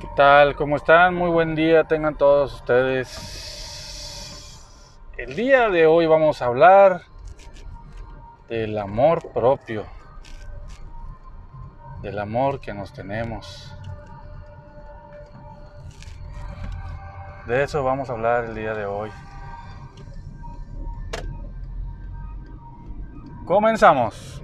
¿Qué tal? ¿Cómo están? Muy buen día tengan todos ustedes. El día de hoy vamos a hablar del amor propio, del amor que nos tenemos. De eso vamos a hablar el día de hoy. Comenzamos.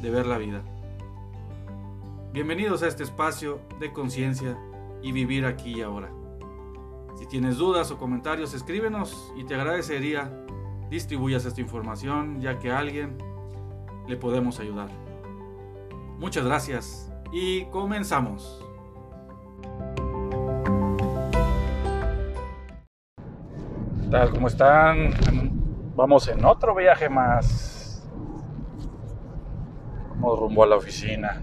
de ver la vida. Bienvenidos a este espacio de conciencia y vivir aquí y ahora. Si tienes dudas o comentarios, escríbenos y te agradecería distribuyas esta información ya que a alguien le podemos ayudar. Muchas gracias y comenzamos. ¿Cómo están? Vamos en otro viaje más rumbo a la oficina.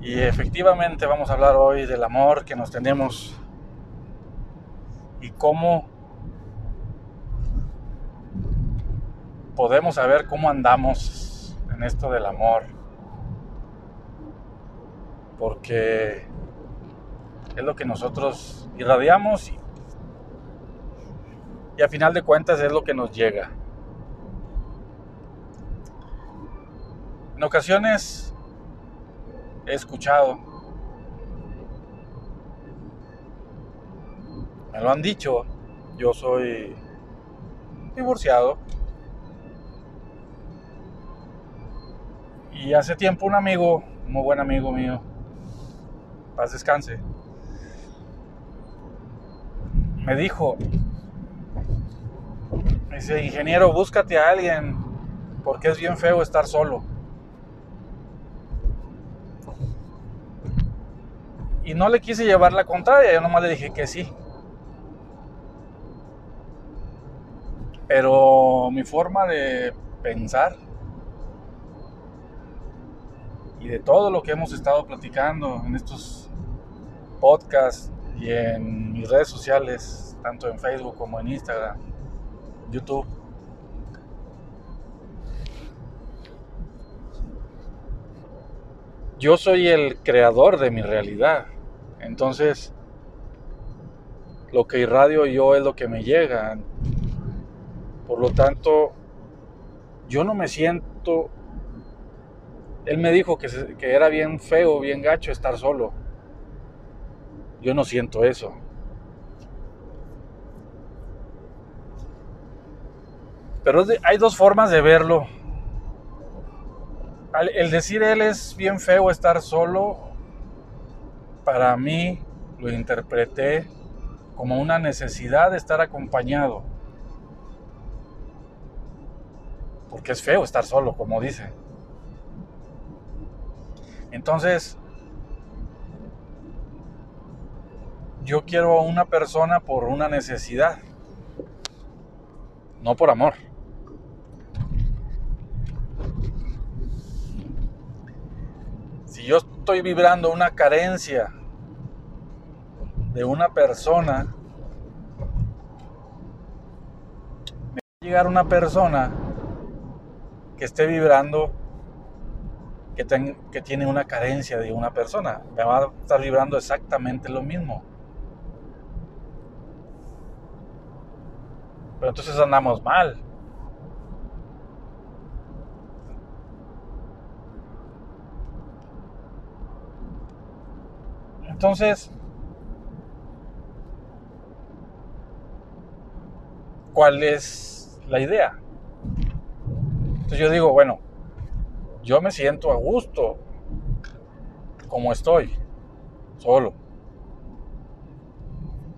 Y efectivamente vamos a hablar hoy del amor que nos tenemos y cómo podemos saber cómo andamos en esto del amor. Porque es lo que nosotros irradiamos y, a final de cuentas es lo que nos llega. En ocasiones he escuchado, me lo han dicho, yo soy divorciado. Y hace tiempo un amigo, muy buen amigo mío, paz descanse, me dijo, me dice, ingeniero, búscate a alguien, porque es bien feo estar solo. Y no le quise llevar la contraria, yo nomás le dije que sí. Pero mi forma de pensar y de todo lo que hemos estado platicando en estos podcasts y en mis redes sociales, tanto en Facebook como en Instagram, YouTube. Yo soy el creador de mi realidad. Entonces, lo que irradio yo es lo que me llega. Por lo tanto, yo no me siento... Él me dijo que, que era bien feo, bien gacho estar solo. Yo no siento eso. Pero hay dos formas de verlo. El decir él es bien feo estar solo para mí lo interpreté como una necesidad de estar acompañado. Porque es feo estar solo, como dice. Entonces, yo quiero a una persona por una necesidad, no por amor. Si yo estoy vibrando una carencia de una persona, me va a llegar una persona que esté vibrando, que, que tiene una carencia de una persona. Me va a estar vibrando exactamente lo mismo. Pero entonces andamos mal. Entonces, ¿cuál es la idea? Entonces yo digo, bueno, yo me siento a gusto como estoy, solo.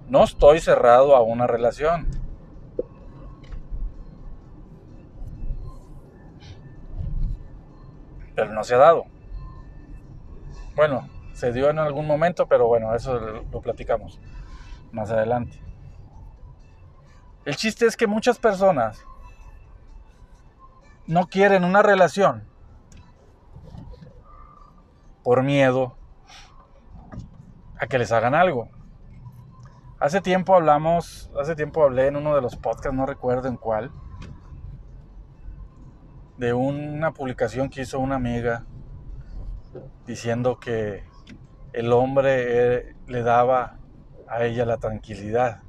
No estoy cerrado a una relación. Pero no se ha dado. Bueno, se dio en algún momento, pero bueno, eso lo platicamos más adelante. El chiste es que muchas personas no quieren una relación por miedo a que les hagan algo. Hace tiempo hablamos, hace tiempo hablé en uno de los podcasts, no recuerdo en cuál, de una publicación que hizo una amiga diciendo que el hombre eh, le daba a ella la tranquilidad.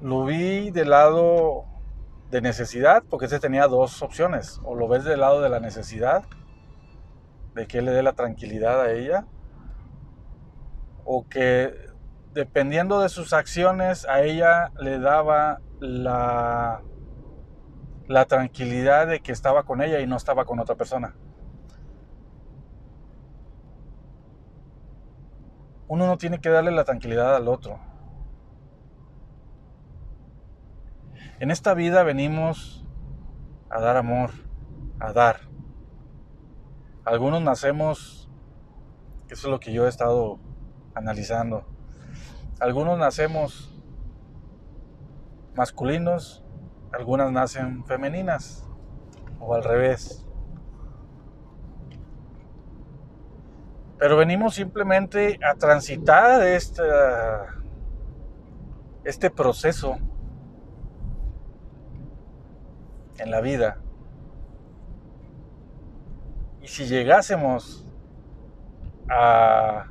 Lo vi del lado de necesidad, porque ese tenía dos opciones. O lo ves del lado de la necesidad, de que le dé la tranquilidad a ella, o que dependiendo de sus acciones a ella le daba la, la tranquilidad de que estaba con ella y no estaba con otra persona. Uno no tiene que darle la tranquilidad al otro. En esta vida venimos a dar amor, a dar. Algunos nacemos, eso es lo que yo he estado analizando. Algunos nacemos masculinos, algunas nacen femeninas o al revés. Pero venimos simplemente a transitar este, este proceso en la vida. Y si llegásemos a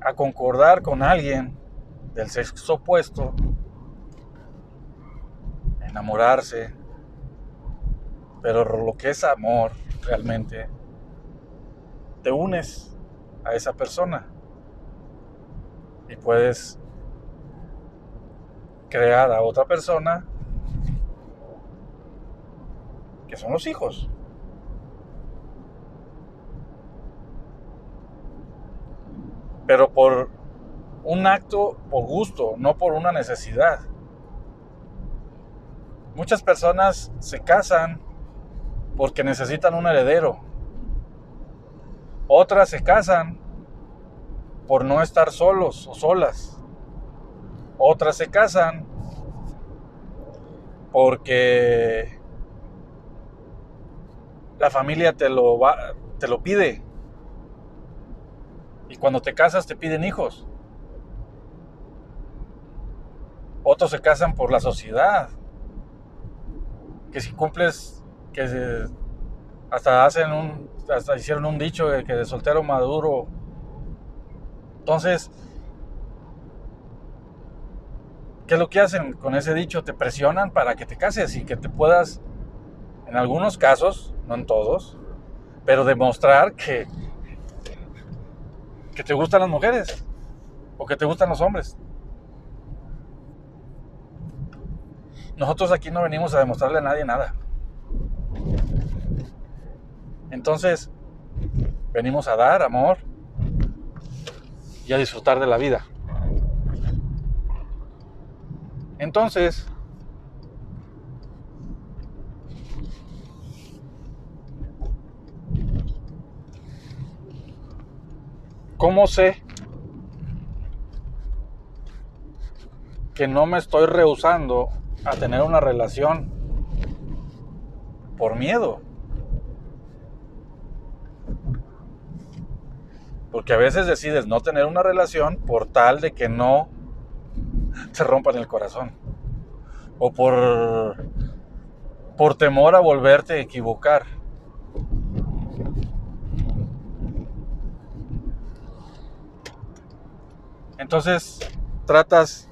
a concordar con alguien del sexo opuesto, enamorarse, pero lo que es amor realmente, te unes a esa persona y puedes crear a otra persona que son los hijos. pero por un acto por gusto, no por una necesidad. Muchas personas se casan porque necesitan un heredero. Otras se casan por no estar solos o solas. Otras se casan porque la familia te lo va, te lo pide. Y cuando te casas te piden hijos. Otros se casan por la sociedad. Que si cumples, que hasta hacen un, hasta hicieron un dicho de que de soltero maduro. Entonces, ¿qué es lo que hacen con ese dicho? Te presionan para que te cases y que te puedas, en algunos casos, no en todos, pero demostrar que que te gustan las mujeres o que te gustan los hombres. Nosotros aquí no venimos a demostrarle a nadie nada. Entonces, venimos a dar amor y a disfrutar de la vida. Entonces, ¿Cómo sé que no me estoy rehusando a tener una relación por miedo? Porque a veces decides no tener una relación por tal de que no te rompan el corazón. O por, por temor a volverte a equivocar. Entonces tratas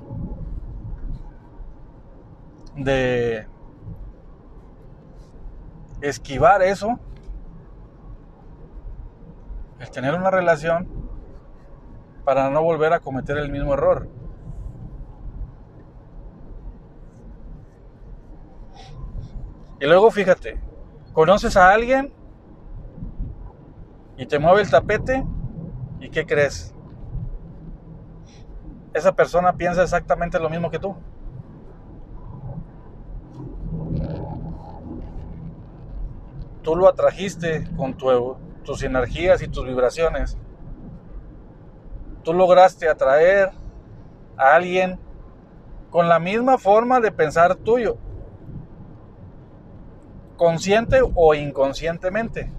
de esquivar eso, el tener una relación para no volver a cometer el mismo error. Y luego fíjate, conoces a alguien y te mueve el tapete y ¿qué crees? Esa persona piensa exactamente lo mismo que tú. Tú lo atrajiste con tus energías y tus vibraciones. Tú lograste atraer a alguien con la misma forma de pensar tuyo consciente o inconscientemente,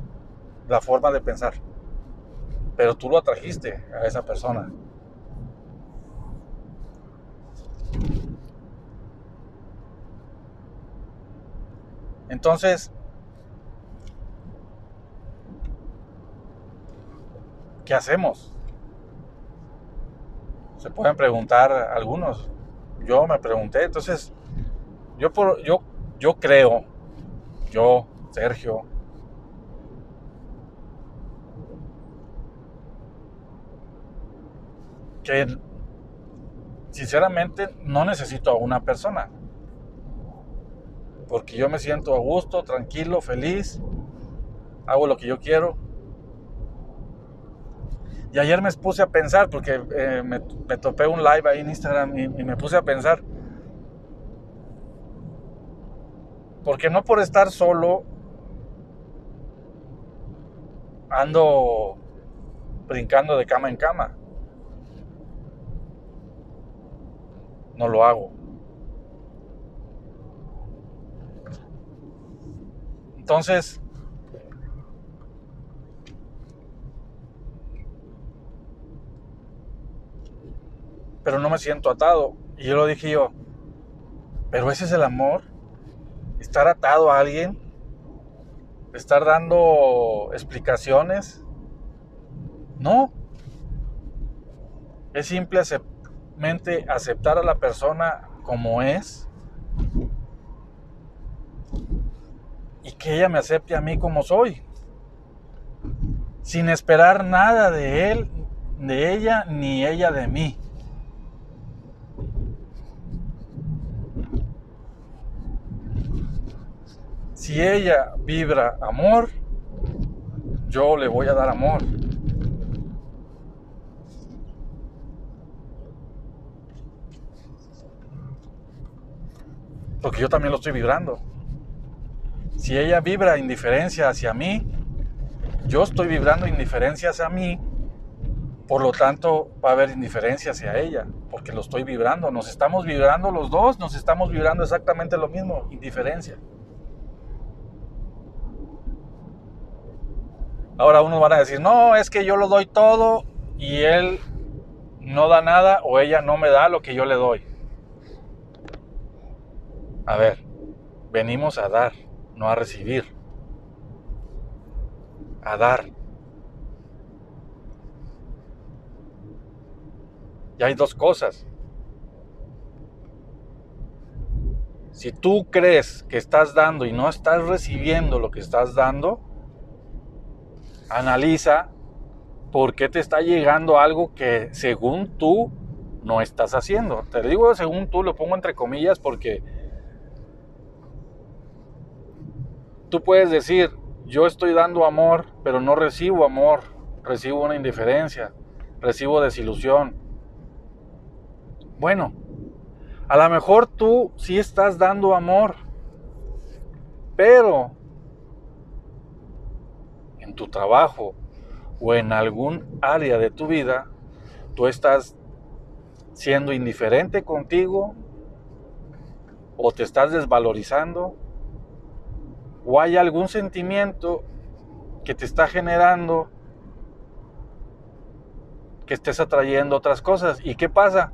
la forma de pensar. Pero tú lo atrajiste a esa persona. Entonces, ¿qué hacemos? Se pueden preguntar algunos. Yo me pregunté, entonces, yo por, yo, yo creo yo, Sergio, que sinceramente no necesito a una persona. Porque yo me siento a gusto, tranquilo, feliz, hago lo que yo quiero. Y ayer me puse a pensar, porque eh, me, topé un live ahí en Instagram y me puse a pensar, Porque no por estar solo ando brincando de cama en cama. No lo hago. Entonces, pero no me siento atado. Y yo lo dije yo, pero ese es el amor estar atado a alguien, estar dando explicaciones. No. Es simplemente aceptar a la persona como es y que ella me acepte a mí como soy. Sin esperar nada de él, de ella, ni ella de mí. Si ella vibra amor, yo le voy a dar amor. Porque yo también lo estoy vibrando. Si ella vibra indiferencia hacia mí, yo estoy vibrando indiferencia hacia mí, por lo tanto va a haber indiferencia hacia ella, porque lo estoy vibrando. Nos estamos vibrando los dos, nos estamos vibrando exactamente lo mismo, indiferencia. Ahora unos van a decir, no, es que yo lo doy todo y él no da nada o ella no me da lo que yo le doy. A ver, venimos a dar, no a recibir. A dar. Y hay dos cosas. Si tú crees que estás dando y no estás recibiendo lo que estás dando, analiza por qué te está llegando algo que según tú no estás haciendo. Te digo según tú, lo pongo entre comillas porque tú puedes decir, yo estoy dando amor, pero no recibo amor, recibo una indiferencia, recibo desilusión. Bueno, a lo mejor tú sí estás dando amor, pero trabajo o en algún área de tu vida, tú estás siendo indiferente contigo o te estás desvalorizando o hay algún sentimiento que te está generando que estés atrayendo otras cosas. ¿Y qué pasa?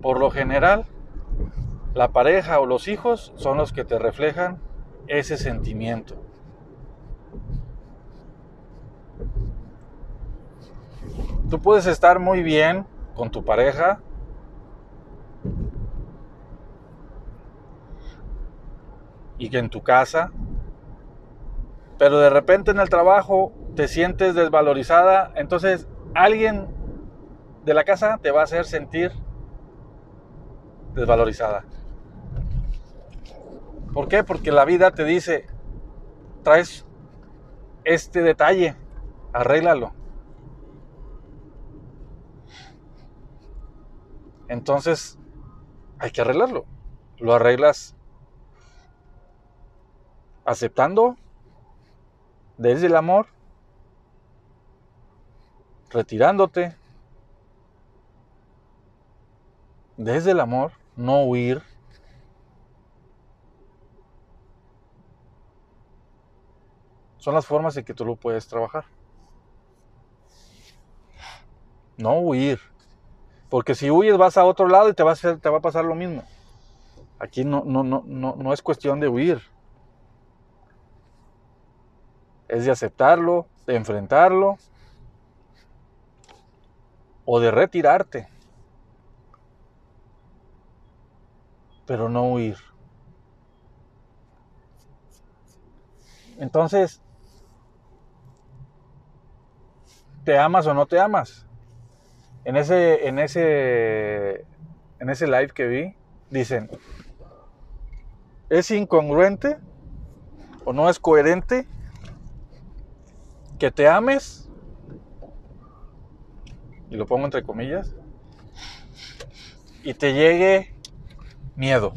Por lo general, la pareja o los hijos son los que te reflejan ese sentimiento. Tú puedes estar muy bien con tu pareja. Y que en tu casa pero de repente en el trabajo te sientes desvalorizada, entonces alguien de la casa te va a hacer sentir desvalorizada. ¿Por qué? Porque la vida te dice, traes este detalle, arréglalo. Entonces, hay que arreglarlo. Lo arreglas aceptando desde el amor, retirándote desde el amor, no huir. Son las formas en que tú lo puedes trabajar. No huir. Porque si huyes vas a otro lado y te va a, hacer, te va a pasar lo mismo. Aquí no, no, no, no, no es cuestión de huir. Es de aceptarlo, de enfrentarlo o de retirarte. Pero no huir. Entonces, ¿te amas o no te amas? En ese, en ese, en ese live que vi, dicen, ¿es incongruente o no es coherente que te ames? Y lo pongo entre comillas. Y te llegue miedo.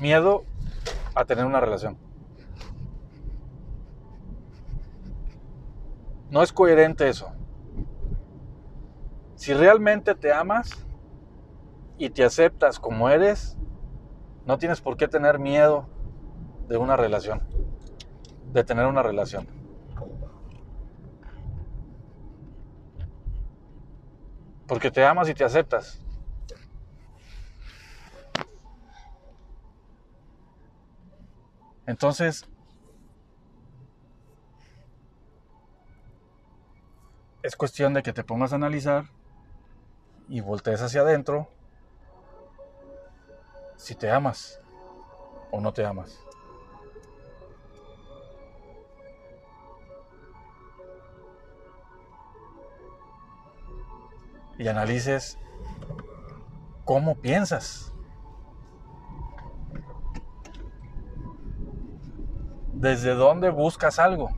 Miedo a tener una relación. No es coherente eso. Si realmente te amas y te aceptas como eres, no tienes por qué tener miedo de una relación, de tener una relación. Porque te amas y te aceptas. Entonces, es cuestión de que te pongas a analizar y voltees hacia adentro si te amas o no te amas. Y analices cómo piensas. ¿Desde dónde buscas algo?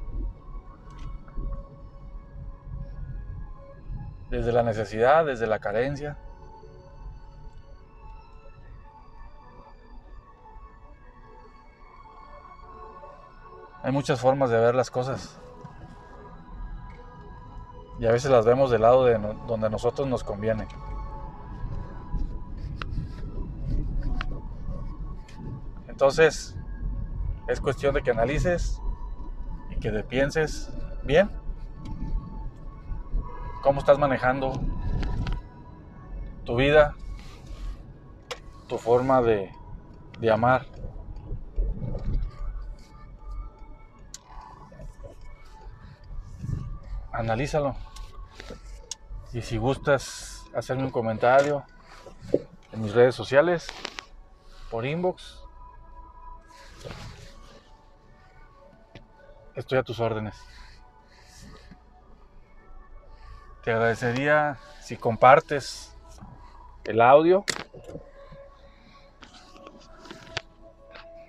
Desde la necesidad, desde la carencia. Hay muchas formas de ver las cosas. Y a veces las vemos del lado de donde a nosotros nos conviene. Entonces, es cuestión de que analices y que te pienses bien cómo estás manejando tu vida, tu forma de, de amar. Analízalo. Y si gustas hacerme un comentario en mis redes sociales, por inbox, estoy a tus órdenes. Te agradecería si compartes el audio.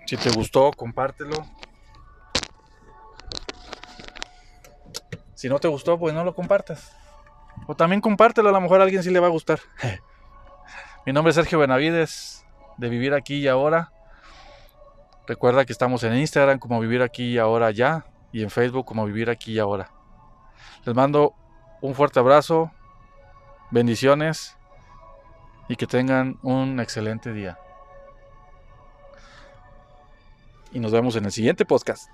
Si te gustó, compártelo. Si no te gustó, pues no lo compartas. O también compártelo, a lo mejor a alguien sí le va a gustar. Mi nombre es Sergio Benavides, de Vivir Aquí y Ahora. Recuerda que estamos en Instagram como Vivir Aquí y Ahora Ya y en Facebook como Vivir Aquí y Ahora. Les mando un fuerte abrazo, bendiciones y que tengan un excelente día. Y nos vemos en el siguiente podcast.